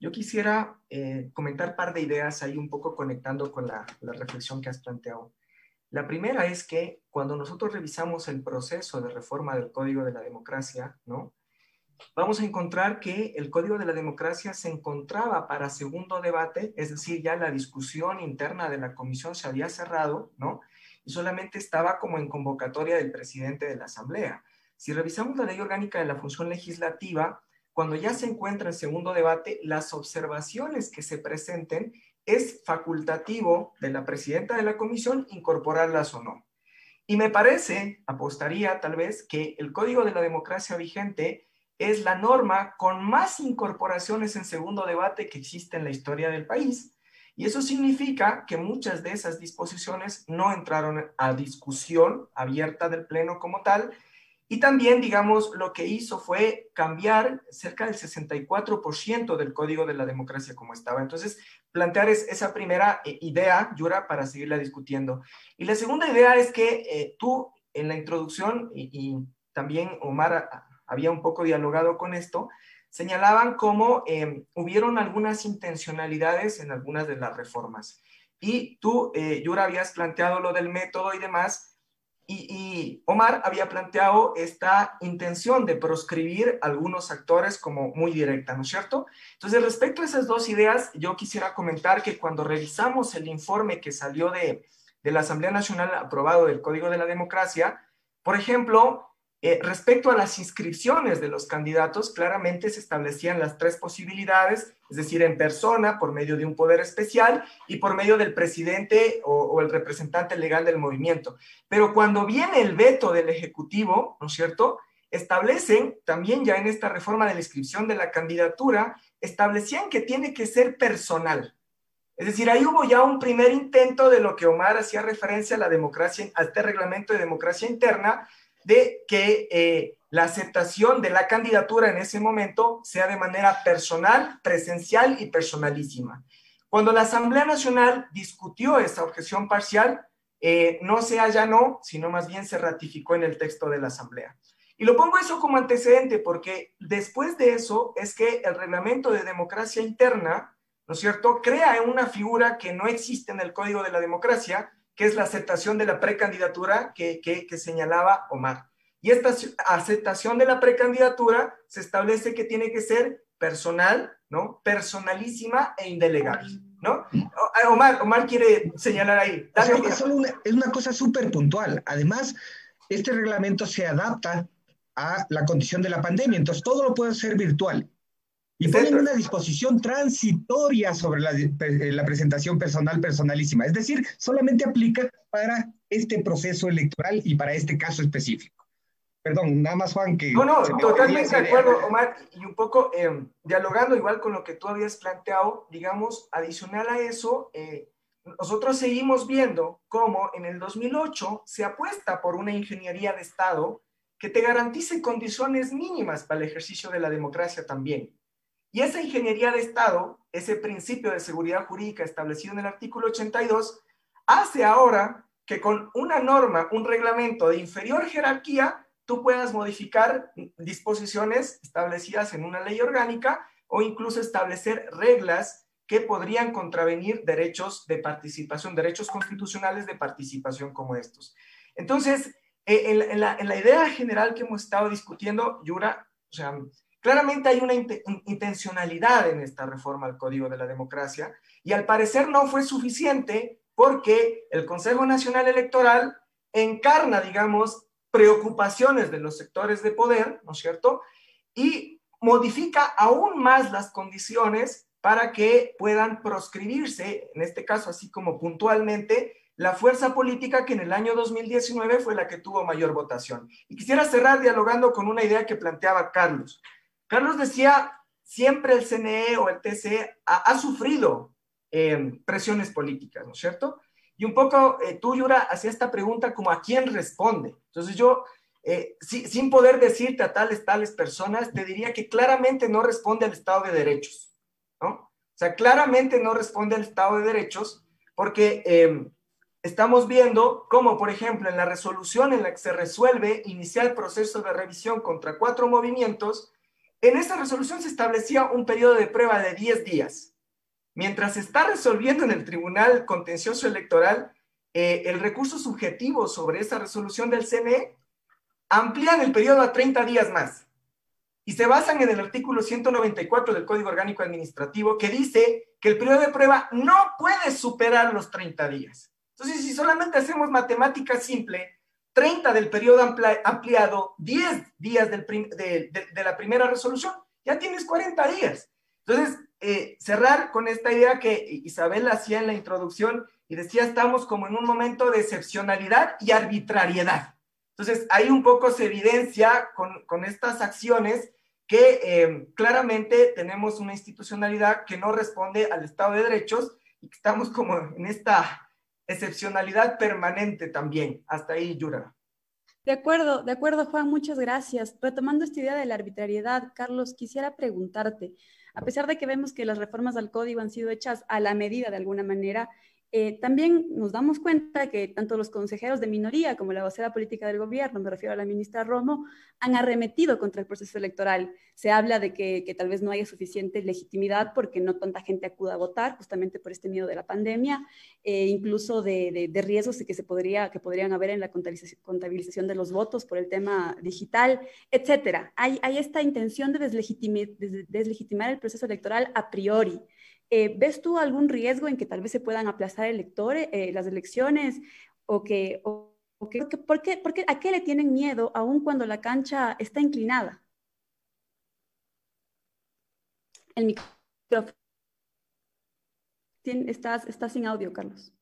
yo quisiera eh, comentar un par de ideas ahí un poco conectando con la, la reflexión que has planteado. La primera es que cuando nosotros revisamos el proceso de reforma del Código de la Democracia, ¿no? Vamos a encontrar que el Código de la Democracia se encontraba para segundo debate, es decir, ya la discusión interna de la comisión se había cerrado, ¿no? Y solamente estaba como en convocatoria del presidente de la Asamblea. Si revisamos la ley orgánica de la función legislativa, cuando ya se encuentra en segundo debate, las observaciones que se presenten es facultativo de la presidenta de la comisión incorporarlas o no. Y me parece, apostaría tal vez, que el Código de la Democracia vigente es la norma con más incorporaciones en segundo debate que existe en la historia del país. Y eso significa que muchas de esas disposiciones no entraron a discusión abierta del Pleno como tal. Y también, digamos, lo que hizo fue cambiar cerca del 64% del Código de la Democracia como estaba. Entonces, plantear esa primera eh, idea, Yura, para seguirla discutiendo. Y la segunda idea es que eh, tú en la introducción y, y también Omar había un poco dialogado con esto, señalaban cómo eh, hubieron algunas intencionalidades en algunas de las reformas. Y tú, eh, Yura, habías planteado lo del método y demás, y, Omar había planteado esta intención de proscribir algunos actores como muy directa, ¿no es cierto? Entonces, respecto a esas dos ideas, yo quisiera comentar que cuando revisamos el informe que salió de, de la Asamblea Nacional aprobado del Código de la Democracia, por ejemplo, eh, respecto a las inscripciones de los candidatos, claramente se establecían las tres posibilidades, es decir, en persona, por medio de un poder especial y por medio del presidente o, o, el representante legal del movimiento. Pero cuando viene el veto del Ejecutivo, ¿no es cierto? Establecen también ya en esta reforma de la inscripción de la candidatura, establecían que tiene que ser personal. Es decir, ahí hubo ya un primer intento de lo que Omar hacía referencia a la democracia, a este reglamento de democracia interna, de que eh, la aceptación de la candidatura en ese momento sea de manera personal, presencial y personalísima. Cuando la Asamblea Nacional discutió esa objeción parcial, eh, no se allanó, sino más bien se ratificó en el texto de la Asamblea. Y lo pongo eso como antecedente porque después de eso es que el reglamento de democracia interna, ¿no es cierto?, crea una figura que no existe en el Código de la Democracia, que es la aceptación de la precandidatura que, que, señalaba Omar. Y esta aceptación de la precandidatura se establece que tiene que ser personal, ¿no? Personalísima e indelegable, ¿no? Omar, Omar quiere señalar ahí. O sea, es, solo una, es una cosa súper puntual. Además, este reglamento se adapta a la condición de la pandemia, entonces todo lo puede ser virtual. Y ponen una disposición transitoria sobre la, eh, la, presentación personal personalísima. Es decir, solamente aplica para este proceso electoral y para este caso específico. Perdón, nada más Juan que... No, no, totalmente de acuerdo, Omar. Y un poco eh, dialogando igual con lo que tú habías planteado, digamos, adicional a eso, eh, nosotros seguimos viendo cómo en el 2008 se apuesta por una ingeniería de Estado que te garantice condiciones mínimas para el ejercicio de la democracia también. Y esa ingeniería de Estado, ese principio de seguridad jurídica establecido en el artículo 82, hace ahora que con una norma, un reglamento de inferior jerarquía, tú puedas modificar disposiciones establecidas en una ley orgánica o incluso establecer reglas que podrían contravenir derechos de participación, derechos constitucionales de participación como estos. Entonces, eh, en, la, idea general que hemos estado discutiendo, Yura, o sea, Claramente hay una intencionalidad en esta reforma al Código de la Democracia y al parecer no fue suficiente porque el Consejo Nacional Electoral encarna, digamos, preocupaciones de los sectores de poder, ¿no es cierto? Y modifica aún más las condiciones para que puedan proscribirse, en este caso así como puntualmente, la fuerza política que en el año 2019 fue la que tuvo mayor votación. Y quisiera cerrar dialogando con una idea que planteaba Carlos. Carlos decía, siempre el CNE o el TCE ha, sufrido eh, presiones políticas, ¿no es cierto? Y un poco eh, tú, Yura, hacía esta pregunta como a quién responde. Entonces yo, eh, sin poder decirte a tales, tales personas, te diría que claramente no responde al Estado de Derechos, ¿no? O sea, claramente no responde al Estado de Derechos porque em, estamos viendo cómo, por ejemplo, en la resolución en la que se resuelve iniciar el proceso de revisión contra cuatro movimientos, en esa resolución se establecía un periodo de prueba de 10 días. Mientras se está resolviendo en el Tribunal Contencioso Electoral eh, el recurso subjetivo sobre esa resolución del CNE, amplían el periodo a 30 días más. Y se basan en el artículo 194 del Código Orgánico Administrativo que dice que el periodo de prueba no puede superar los 30 días. Entonces, si solamente hacemos matemática simple, 30 del periodo ampliado, 10 días del de, la primera resolución, ya tienes 40 días. Entonces, eh, cerrar con esta idea que Isabel hacía en la introducción y decía, estamos como en un momento de excepcionalidad y arbitrariedad. Entonces, ahí un poco se evidencia con, con estas acciones que eh, claramente tenemos una institucionalidad que no responde al Estado de Derechos y que estamos como en esta excepcionalidad permanente también. Hasta ahí, Yura. De acuerdo, de acuerdo, Juan, muchas gracias. Retomando esta idea de la arbitrariedad, Carlos, quisiera preguntarte, a pesar de que vemos que las reformas al código han sido hechas a la medida de alguna manera, eh, también nos damos cuenta que tanto los consejeros de minoría como la vocera política del gobierno, me refiero a la ministra Romo, han arremetido contra el proceso electoral. Se habla de que, tal vez no haya suficiente legitimidad porque no tanta gente acuda a votar, justamente por este miedo de la pandemia, e incluso de, riesgos que, se podría, que podrían haber en la contabilización de los votos por el tema digital, etcétera. Hay esta intención de deslegitimar el proceso electoral a priori. Eh, ¿Ves tú algún riesgo en que tal vez se puedan aplazar eh, las elecciones o que, o, que ¿por, qué, por qué, ¿a qué le tienen miedo aún cuando la cancha está inclinada? El micrófono. Estás, estás sin audio, Carlos.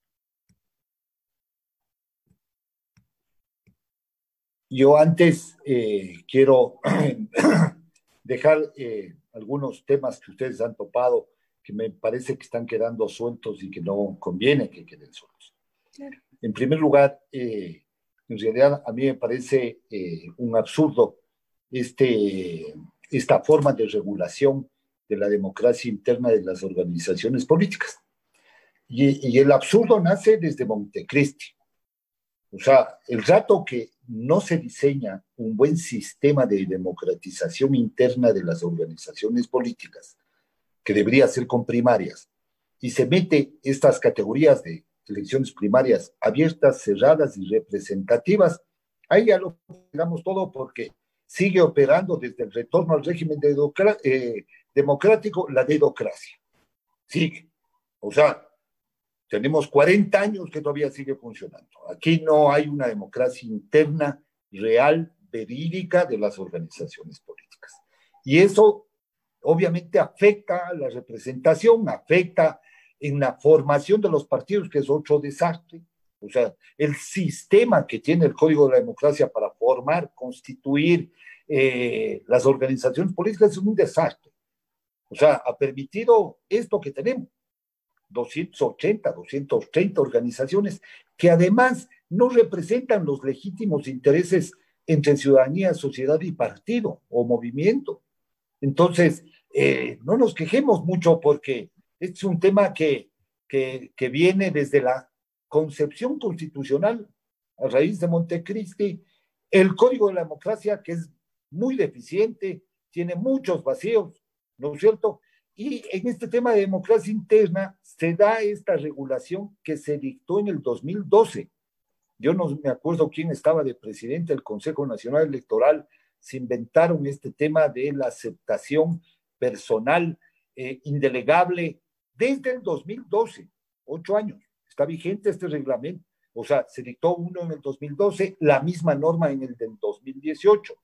Yo antes eh, quiero dejar algunos temas que ustedes han topado que me parece que están quedando sueltos y que no conviene que queden sueltos. En primer lugar, eh, en realidad a mí me parece eh, un absurdo este, esta forma de regulación de la democracia interna de las organizaciones políticas. Y, y el absurdo nace desde Montecristi. O sea, el rato que no se diseña un buen sistema de democratización interna de las organizaciones políticas, que debería ser con primarias, y se mete estas categorías de elecciones primarias abiertas, cerradas y representativas, ahí ya lo digamos todo porque sigue operando desde el retorno al régimen de eh, democrático la dedocracia. Sigue. O sea, tenemos 40 años que todavía sigue funcionando. Aquí no hay una democracia interna real, verídica de las organizaciones políticas. Y eso obviamente afecta a la representación, afecta en la formación de los partidos, que es otro desastre. O sea, el sistema que tiene el Código de la Democracia para formar, constituir eh, las organizaciones políticas es un desastre. O sea, ha permitido esto que tenemos, 280, 230 organizaciones que además no representan los legítimos intereses entre ciudadanía, sociedad y partido o movimiento. Entonces, eh, no nos quejemos mucho porque es un tema que, que, que, viene desde la concepción constitucional a raíz de Montecristi, el Código de la Democracia, que es muy deficiente, tiene muchos vacíos, ¿no es cierto? Y en este tema de democracia interna se da esta regulación que se dictó en el 2012. Yo no me acuerdo quién estaba de presidente del Consejo Nacional Electoral se inventaron este tema de la aceptación personal eh, indelegable desde el 2012, ocho años. Está vigente este reglamento. O sea, se dictó uno en el 2012, la misma norma en el del 2018,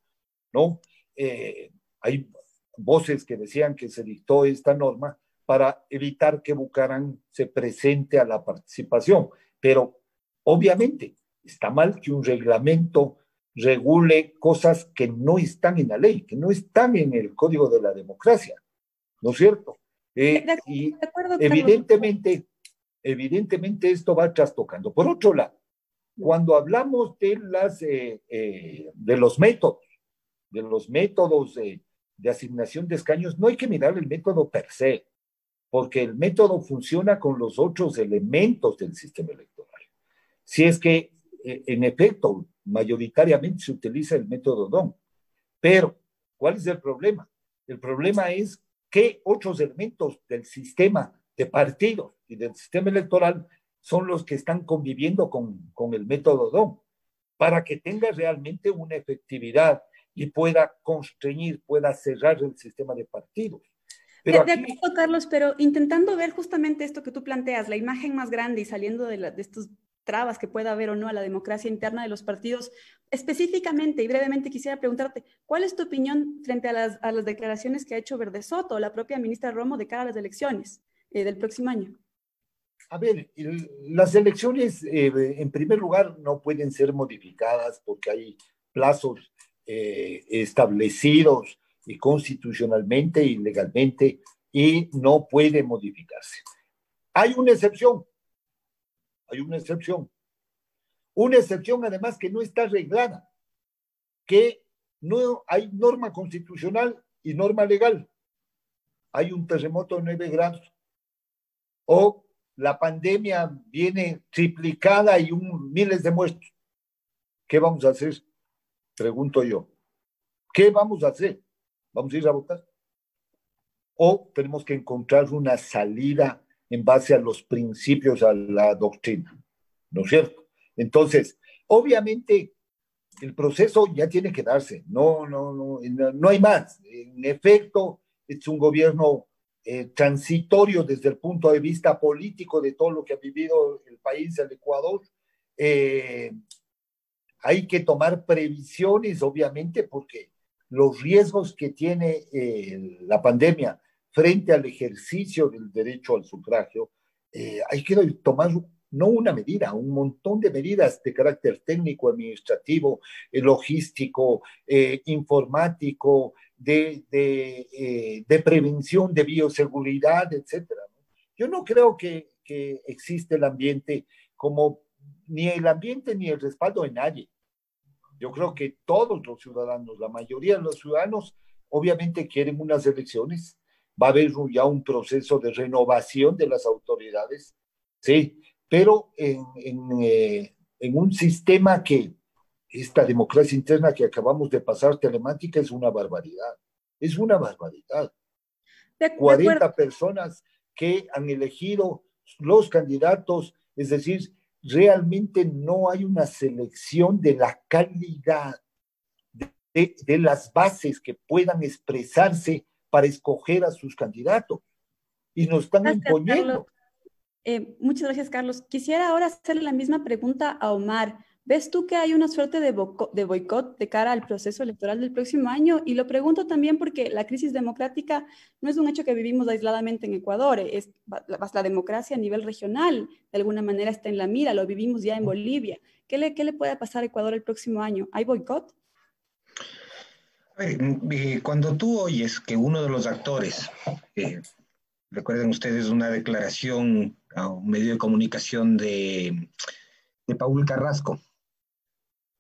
¿no? Eh, hay voces que decían que se dictó esta norma para evitar que Bucarán se presente a la participación, pero obviamente está mal que un reglamento regule cosas que no están en la ley, que no están en el código de la democracia, ¿no es cierto? Eh, y evidentemente, evidentemente esto va trastocando. Por otro lado, cuando hablamos de, las, eh, eh, de los métodos, de los métodos de, de asignación de escaños, no hay que mirar el método per se, porque el método funciona con los otros elementos del sistema electoral. Si es que, en efecto, mayoritariamente se utiliza el método DON. Pero, ¿cuál es el problema? El problema es qué otros elementos del sistema de partidos y del sistema electoral son los que están conviviendo con, con el método DOM para que tenga realmente una efectividad y pueda constreñir, pueda cerrar el sistema de partidos. Pero de, acuerdo, Carlos, pero intentando ver justamente esto que tú planteas, la imagen más grande y saliendo de, de estos trabas que pueda haber o no a la democracia interna de los partidos. Específicamente y brevemente quisiera preguntarte, ¿cuál es tu opinión frente a las, a las declaraciones que ha hecho Verde Soto, la propia ministra Romo, de cara a las elecciones eh, del próximo año? A ver, las elecciones, eh, en primer lugar, no pueden ser modificadas porque hay plazos eh, establecidos y constitucionalmente y legalmente y no puede modificarse. Hay una excepción, hay una excepción. Una excepción además que no está arreglada, que no hay norma constitucional y norma legal. Hay un terremoto de 9 grados. O la pandemia viene triplicada y un, miles de muertos. ¿Qué vamos a hacer? Pregunto yo. ¿Qué vamos a hacer? ¿Vamos a ir a votar? ¿O tenemos que encontrar una salida en base a los principios, a la doctrina, ¿no es cierto? Entonces, obviamente, el proceso ya tiene que darse, no, no, no, no hay más. En efecto, es un gobierno eh, transitorio desde el punto de vista político de todo lo que ha vivido el país, el Ecuador. Eh, hay que tomar previsiones, obviamente, porque los riesgos que tiene eh, la pandemia frente al ejercicio del derecho al sufragio, eh, hay que tomar no una medida, un montón de medidas de carácter técnico, administrativo, eh, logístico, eh, informático, de, de, prevención, de bioseguridad, etc. Yo no creo que, que existe el ambiente como ni el ambiente ni el respaldo de nadie. Yo creo que todos los ciudadanos, la mayoría de los ciudadanos, obviamente quieren unas elecciones va a haber ya un proceso de renovación de las autoridades, sí, pero en, en, eh, en un sistema que esta democracia interna que acabamos de pasar telemática es una barbaridad, es una barbaridad. 40 personas que han elegido los candidatos, es decir, realmente no hay una selección de la calidad de, de las bases que puedan expresarse para escoger a sus candidatos. Y nos están imponiendo. Eh, muchas gracias, Carlos. Quisiera ahora hacerle la misma pregunta a Omar. ¿Ves tú que hay una suerte de, de boicot de cara al proceso electoral del próximo año? Y lo pregunto también porque la crisis democrática no es un hecho que vivimos aisladamente en Ecuador, es la, la democracia a nivel regional, de alguna manera está en la mira, lo vivimos ya en Bolivia. ¿Qué le, qué le puede pasar a Ecuador el próximo año? ¿Hay boicot? Eh, cuando tú oyes que uno de los actores, eh, recuerden ustedes una declaración a un medio de comunicación de, de Paul Carrasco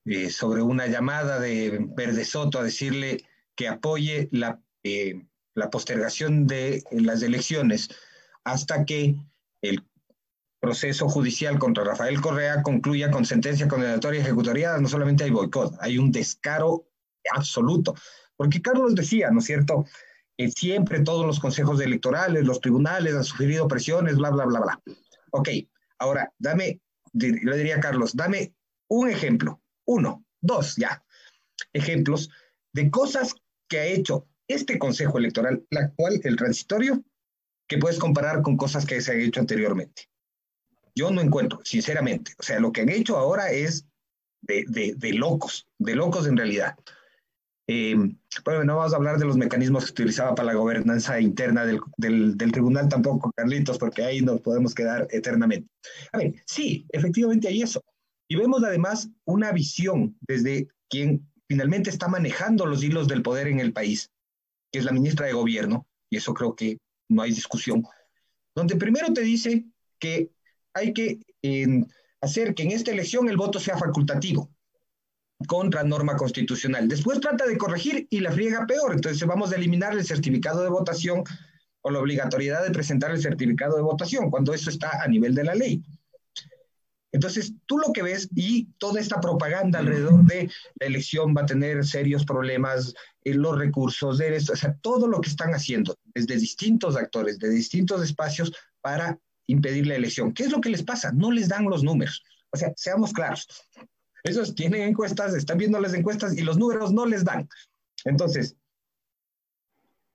eh, sobre una llamada de Verde Soto a decirle que apoye la, la postergación de las elecciones hasta que el proceso judicial contra Rafael Correa concluya con sentencia condenatoria ejecutoriada, no solamente hay boicot, hay un descaro absoluto. Porque Carlos decía, ¿no es cierto? que siempre todos los consejos electorales, los tribunales han sufrido presiones, bla, bla, bla, bla. Ok, ahora dame, le diría a Carlos, dame un ejemplo, uno, dos, ya, ejemplos de cosas que ha hecho este consejo electoral, la actual, el transitorio, que puedes comparar con cosas que se han hecho anteriormente. Yo no encuentro, sinceramente. O sea, lo que han hecho ahora es de, de, de locos, de locos en realidad. Eh, bueno, no vamos a hablar de los mecanismos que utilizaba para la gobernanza interna del, tribunal tampoco, Carlitos, porque ahí nos podemos quedar eternamente. A ver, sí, efectivamente hay eso. Y vemos además una visión desde quien finalmente está manejando los hilos del poder en el país, que es la ministra de Gobierno, y eso creo que no hay discusión, donde primero te dice que hay que eh, hacer que en esta elección el voto sea facultativo contra norma constitucional. Después trata de corregir y la friega peor. Entonces vamos a eliminar el certificado de votación o la obligatoriedad de presentar el certificado de votación, cuando eso está a nivel de la ley. Entonces, tú lo que ves y toda esta propaganda alrededor de la elección va a tener serios problemas, en los recursos, de esto, o sea, todo lo que están haciendo desde distintos actores, de distintos espacios para impedir la elección. ¿Qué es lo que les pasa? No les dan los números. O sea, seamos claros. Esos tienen encuestas, están viendo las encuestas y los números no les dan. Entonces,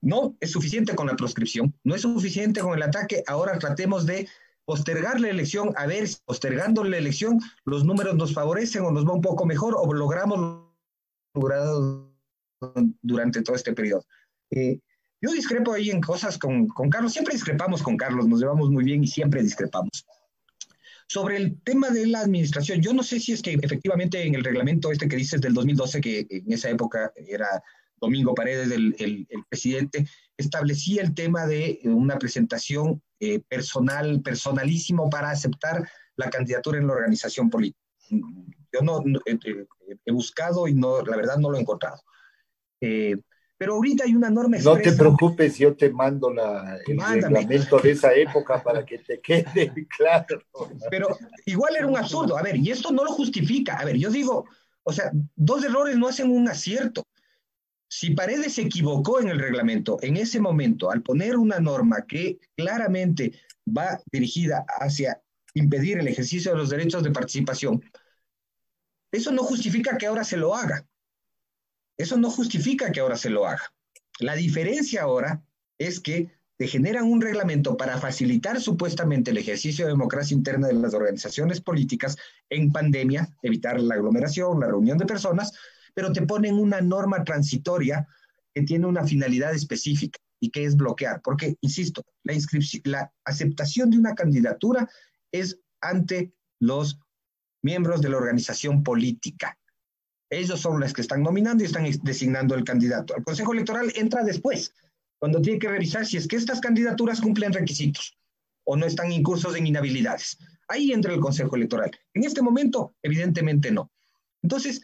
no es suficiente con la proscripción, no es suficiente con el ataque. Ahora tratemos de postergar la elección, a ver si postergando la elección los números nos favorecen o nos va un poco mejor o logramos logrado durante todo este periodo. Eh, yo discrepo ahí en cosas con, con, Carlos, siempre discrepamos con Carlos, nos llevamos muy bien y siempre discrepamos. Sobre el tema de la administración, yo no sé si es que efectivamente en el reglamento este que dices del 2012, que en esa época era Domingo Paredes, el, presidente, establecía el tema de una presentación eh, personal, personalísimo para aceptar la candidatura en la organización política. Yo no, eh, eh, he buscado y no, la verdad no lo he encontrado. Pero ahorita hay una norma No te preocupes, yo te mando la, el reglamento de esa época para que te quede claro. Pero igual era un absurdo. A ver, y esto no lo justifica. A ver, yo digo, o sea, dos errores no hacen un acierto. Si Paredes se equivocó en el reglamento en ese momento al poner una norma que claramente va dirigida hacia impedir el ejercicio de los derechos de participación, eso no justifica que ahora se lo haga. Eso no justifica que ahora se lo haga. La diferencia ahora es que te generan un reglamento para facilitar supuestamente el ejercicio de democracia interna de las organizaciones políticas en pandemia, evitar la aglomeración, la reunión de personas, pero te ponen una norma transitoria que tiene una finalidad específica y que es bloquear, porque, insisto, la, la aceptación de una candidatura es ante los miembros de la organización política. Ellos son los que están nominando y están designando el candidato. El Consejo Electoral entra después, cuando tiene que revisar si es que estas candidaturas cumplen requisitos o no están incursos en inhabilidades. Ahí entra el Consejo Electoral. En este momento, evidentemente no. Entonces,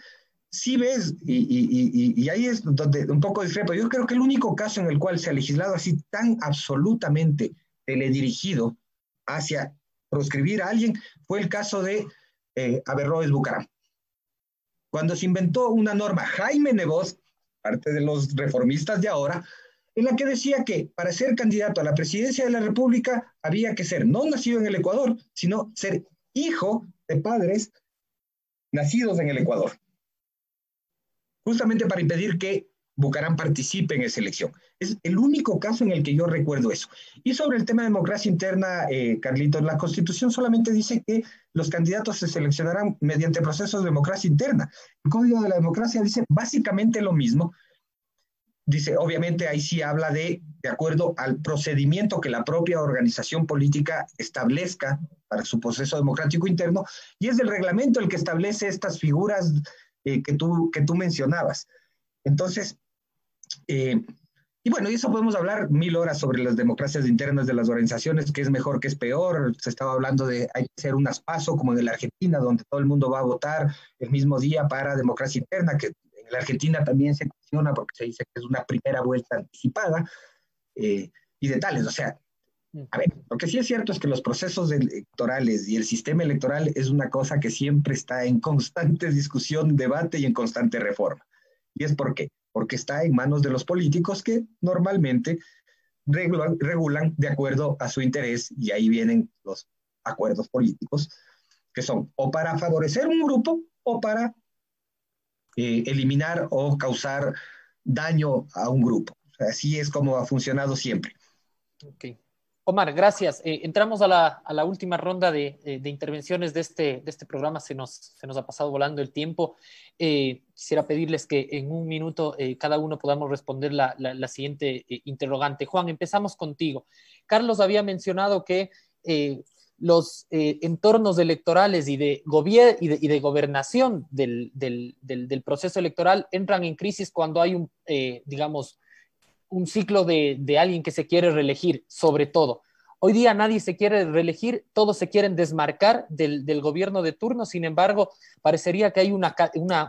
sí ves, y, ahí es donde un poco discrepo, yo creo que el único caso en el cual se ha legislado así tan absolutamente teledirigido hacia proscribir a alguien fue el caso de eh, Averroes Bucaram. Cuando se inventó una norma, Jaime Nebot, parte de los reformistas de ahora, en la que decía que para ser candidato a la presidencia de la República había que ser no nacido en el Ecuador, sino ser hijo de padres nacidos en el Ecuador. Justamente para impedir que Bucarán participe en esa elección. Es el único caso en el que yo recuerdo eso. Y sobre el tema de democracia interna, eh, Carlitos, la Constitución solamente dice que los candidatos se seleccionarán mediante procesos de democracia interna. El Código de la Democracia dice básicamente lo mismo. Dice, obviamente ahí sí habla de, de acuerdo al procedimiento que la propia organización política establezca para su proceso democrático interno, y es el reglamento el que establece estas figuras eh, que, tú, que tú mencionabas. Entonces, eh, y bueno, y eso podemos hablar mil horas sobre las democracias internas de las organizaciones, que es mejor, que es peor. Se estaba hablando de hay que hacer un aspaso como en la Argentina, donde todo el mundo va a votar el mismo día para democracia interna, que en la Argentina también se cuestiona porque se dice que es una primera vuelta anticipada eh, y de tales. O sea, a ver, lo que sí es cierto es que los procesos electorales y el sistema electoral es una cosa que siempre está en constante discusión, debate y en constante reforma. ¿Y es por qué? Porque está en manos de los políticos que normalmente regulan, regulan de acuerdo a su interés y ahí vienen los acuerdos políticos que son o para favorecer un grupo o para eh, eliminar o causar daño a un grupo. así es como ha funcionado siempre. Omar, gracias. Eh, entramos a la, última ronda de, intervenciones de este, de este programa. Se nos, ha pasado volando el tiempo. Eh, quisiera pedirles que en un minuto eh, cada uno podamos responder la, siguiente interrogante. Juan, empezamos contigo. Carlos había mencionado que los entornos electorales y de, y y de gobernación del, del, proceso electoral entran en crisis cuando hay un, digamos, un ciclo de, alguien que se quiere reelegir, sobre todo. Hoy día nadie se quiere reelegir, todos se quieren desmarcar del, gobierno de turno, sin embargo, parecería que hay una,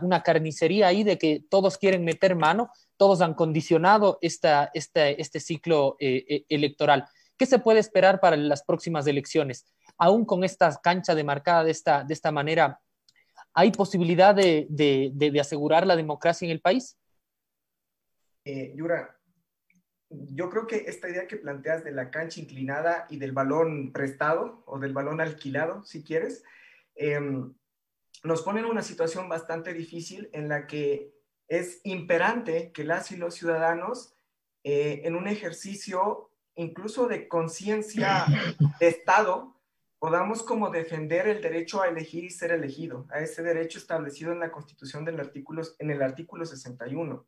una, carnicería ahí de que todos quieren meter mano, todos han condicionado esta, este ciclo eh, eh, electoral. ¿Qué se puede esperar para las próximas elecciones? aún con esta cancha demarcada de esta, de esta manera, ¿hay posibilidad de, asegurar la democracia en el país? Eh, Yura, yo creo que esta idea que planteas de la cancha inclinada y del balón prestado o del balón alquilado, si quieres, eh, nos pone en una situación bastante difícil en la que es imperante que las y los ciudadanos, eh, en un ejercicio incluso de conciencia de Estado, podamos como defender el derecho a elegir y ser elegido, a ese derecho establecido en la Constitución del artículo, en el artículo 61.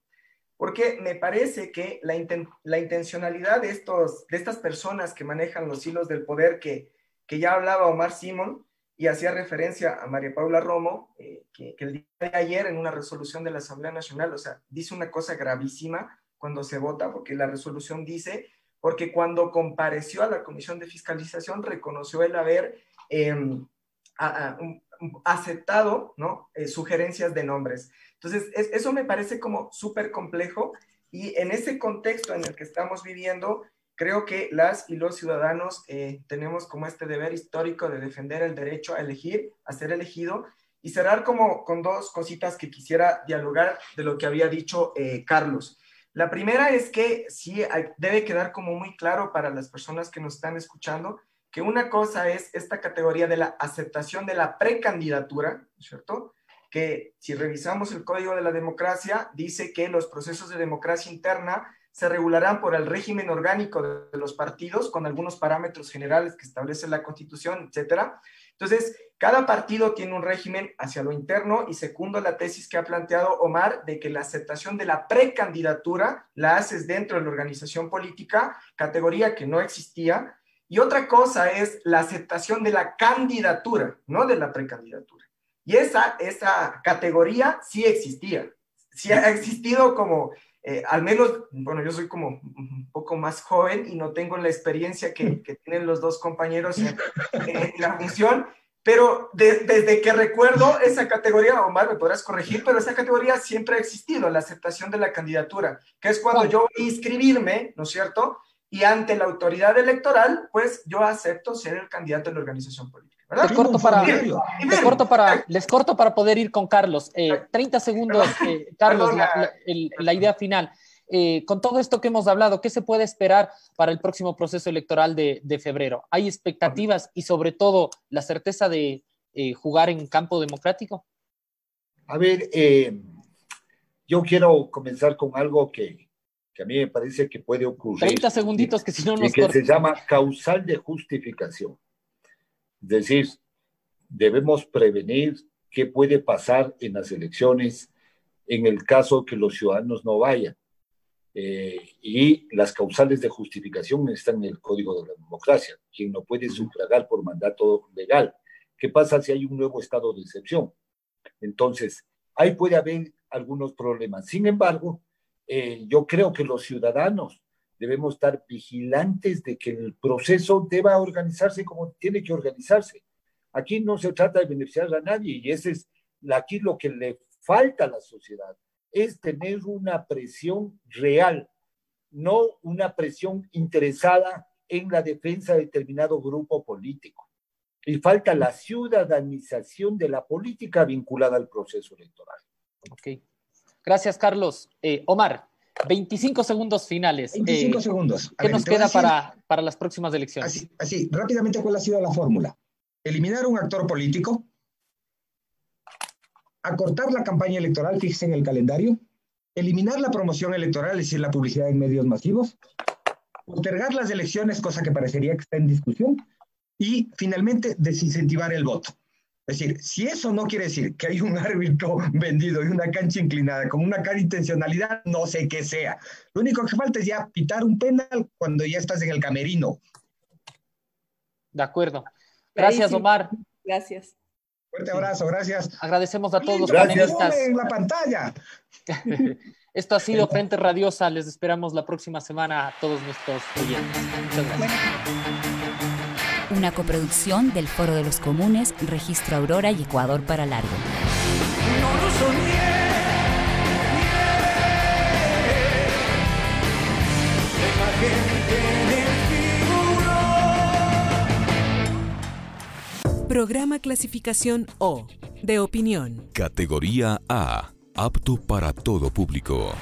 Porque me parece que la, intencionalidad de, estos, de estas personas que manejan los hilos del poder, que, que ya hablaba Omar Simón, y hacía referencia a María Paula Romo, eh, que, el día de ayer en una resolución de la Asamblea Nacional, o sea, dice una cosa gravísima cuando se vota, porque la resolución dice, porque cuando compareció a la Comisión de Fiscalización reconoció el haber a, aceptado ¿no? Eh, sugerencias de nombres. Entonces, es, eso me parece como súper complejo y en ese contexto en el que estamos viviendo, creo que las y los ciudadanos eh, tenemos como este deber histórico de defender el derecho a elegir, a ser elegido, y cerrar como con dos cositas que quisiera dialogar de lo que había dicho eh, Carlos. La primera es que sí debe quedar como muy claro para las personas que nos están escuchando que una cosa es esta categoría de la aceptación de la precandidatura, ¿cierto? Que si revisamos el Código de la Democracia, dice que los procesos de democracia interna se regularán por el régimen orgánico de los partidos con algunos parámetros generales que establece la Constitución, etcétera. Entonces, cada partido tiene un régimen hacia lo interno y segundo la tesis que ha planteado Omar de que la aceptación de la precandidatura la haces dentro de la organización política, categoría que no existía, y otra cosa es la aceptación de la candidatura, no de la precandidatura. Y esa, esa categoría sí existía, sí ha existido como eh, al menos, bueno, yo soy como un poco más joven y no tengo la experiencia que, que tienen los dos compañeros en, en la función, pero de, desde que recuerdo esa categoría, Omar, me podrás corregir, pero esa categoría siempre ha existido, la aceptación de la candidatura, que es cuando yo inscribirme, ¿no es cierto? Y ante la autoridad electoral, pues yo acepto ser el candidato de la organización política. ¿Verdad? Te corto para, te corto para, les corto para poder ir con Carlos. Eh, 30 segundos, eh, Carlos, la, la, el, la, idea final. Eh, con todo esto que hemos hablado, ¿qué se puede esperar para el próximo proceso electoral de, de febrero? ¿Hay expectativas y sobre todo la certeza de eh, jugar en campo democrático? A ver, eh, yo quiero comenzar con algo que, que, a mí me parece que puede ocurrir. 30 segunditos que si no nos que corta. se llama causal de justificación. Es decir, debemos prevenir qué puede pasar en las elecciones en el caso que los ciudadanos no vayan. Eh, y las causales de justificación están en el Código de la Democracia, quien no puede sufragar por mandato legal. ¿Qué pasa si hay un nuevo estado de excepción? Entonces, ahí puede haber algunos problemas. Sin embargo, eh, yo creo que los ciudadanos debemos estar vigilantes de que el proceso deba organizarse como tiene que organizarse. Aquí no se trata de beneficiar a nadie y ese es aquí lo que le falta a la sociedad, es tener una presión real, no una presión interesada en la defensa de determinado grupo político. Y falta la ciudadanización de la política vinculada al proceso electoral. Ok. Gracias, Carlos. Eh, Omar, 25 segundos finales. 25 eh, segundos. A ¿Qué ver, nos queda decir, para, para las próximas elecciones? Así, así, rápidamente, ¿cuál ha sido la fórmula? Eliminar un actor político, acortar la campaña electoral, fíjense en el calendario, eliminar la promoción electoral, es decir, la publicidad en medios masivos, postergar las elecciones, cosa que parecería que está en discusión, y finalmente desincentivar el voto. Es decir, si eso no quiere decir que hay un árbitro vendido y una cancha inclinada con una cara intencionalidad, no sé qué sea. Lo único que falta es ya pitar un penal cuando ya estás en el camerino. De acuerdo. Gracias, Omar. Gracias. Fuerte abrazo, gracias. Agradecemos a todos los panelistas. en la pantalla. Esto ha sido Frente Radiosa. Les esperamos la próxima semana a todos nuestros oyentes. Muchas gracias. Una coproducción del Foro de los Comunes, Registro Aurora y Ecuador para Largo. No lo soñé. Programa clasificación O, de opinión. Categoría A, apto para todo público.